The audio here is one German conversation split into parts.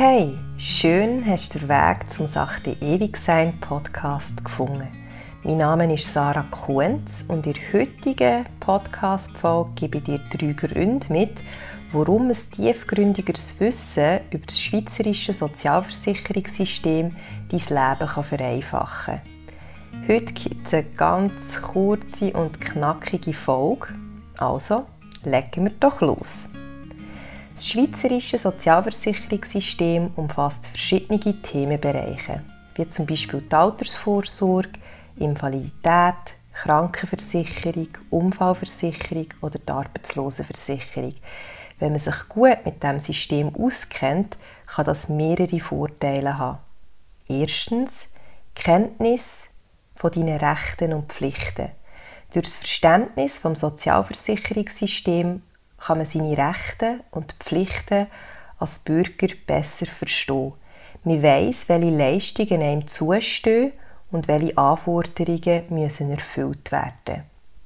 Hey, schön hast du den Weg zum Sachte Ewigsein Podcast gefunden. Mein Name ist Sarah Kuhns und in der heutigen Podcast-Folge gebe ich dir drei Gründe mit, warum ein tiefgründigeres Wissen über das schweizerische Sozialversicherungssystem dein Leben kann vereinfachen kann. Heute gibt es eine ganz kurze und knackige Folge. Also, legen wir doch los. Das schweizerische Sozialversicherungssystem umfasst verschiedene Themenbereiche, wie zum Beispiel die Altersvorsorge, Invalidität, Krankenversicherung, Unfallversicherung oder die Arbeitslosenversicherung. Wenn man sich gut mit dem System auskennt, kann das mehrere Vorteile haben. Erstens Kenntnis von deinen Rechten und Pflichten. Durch das Verständnis vom Sozialversicherungssystem kann man seine Rechte und Pflichten als Bürger besser verstehen. Man weiss, welche Leistungen einem zustehen und welche Anforderungen müssen erfüllt werden.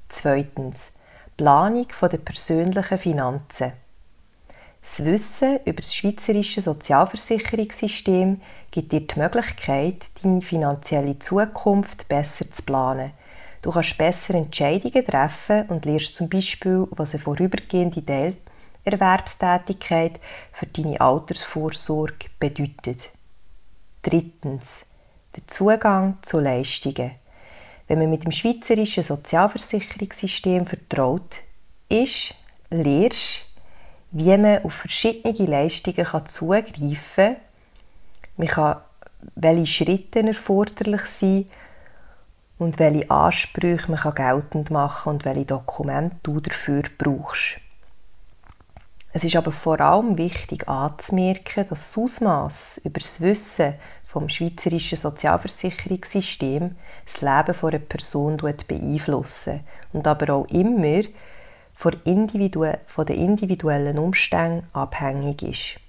Zweitens. Planung der persönlichen Finanzen. Das Wissen über das schweizerische Sozialversicherungssystem gibt dir die Möglichkeit, deine finanzielle Zukunft besser zu planen. Du kannst besser Entscheidungen treffen und lernst zum Beispiel, was eine vorübergehende Teilerwerbstätigkeit für deine Altersvorsorge bedeutet. Drittens. Der Zugang zu Leistungen. Wenn man mit dem schweizerischen Sozialversicherungssystem vertraut ist, lernst wie man auf verschiedene Leistungen zugreifen kann. Man kann, welche Schritte erforderlich sind und welche Ansprüche man geltend machen kann und welche Dokumente du dafür brauchst. Es ist aber vor allem wichtig anzumerken, dass das Ausmaß über das Wissen vom schweizerischen Sozialversicherungssystem das Leben einer Person beeinflussen und aber auch immer von, den individuellen Umständen abhängig ist.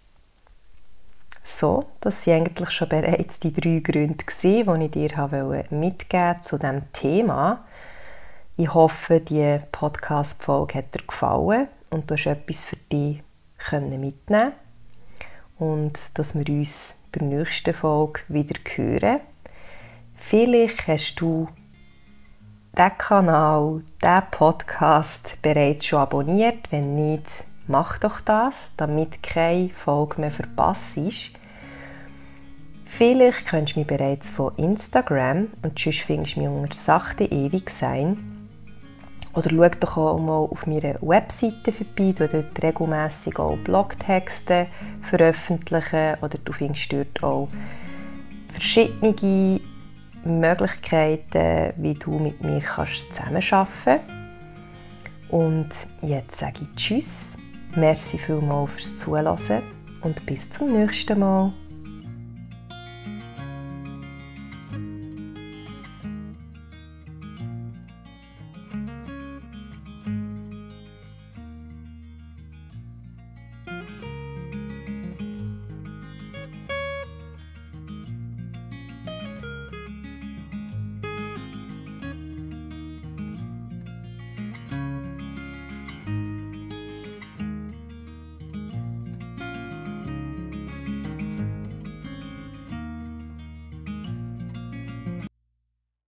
So, das sind eigentlich schon bereits die drei Gründe, die ich dir mitgeben zu diesem Thema. Ich hoffe, die Podcast-Folge hat dir gefallen und du hast etwas für dich mitnehmen und dass wir uns bei der nächsten Folge wieder hören. Vielleicht hast du diesen Kanal, diesen Podcast bereits schon abonniert. Wenn nicht, mach doch das, damit keine Folge mehr verpasst ist. Vielleicht kennst du mich bereits von Instagram und sonst findest du mich unter «Sachte ewig sein». Oder schau doch auch mal auf meiner Webseite vorbei, du dort regelmässig auch Blogtexte veröffentlichen oder du findest dort auch verschiedene Möglichkeiten, wie du mit mir zusammenarbeiten kannst. Und jetzt sage ich Tschüss, merci vielmals fürs Zuhören und bis zum nächsten Mal.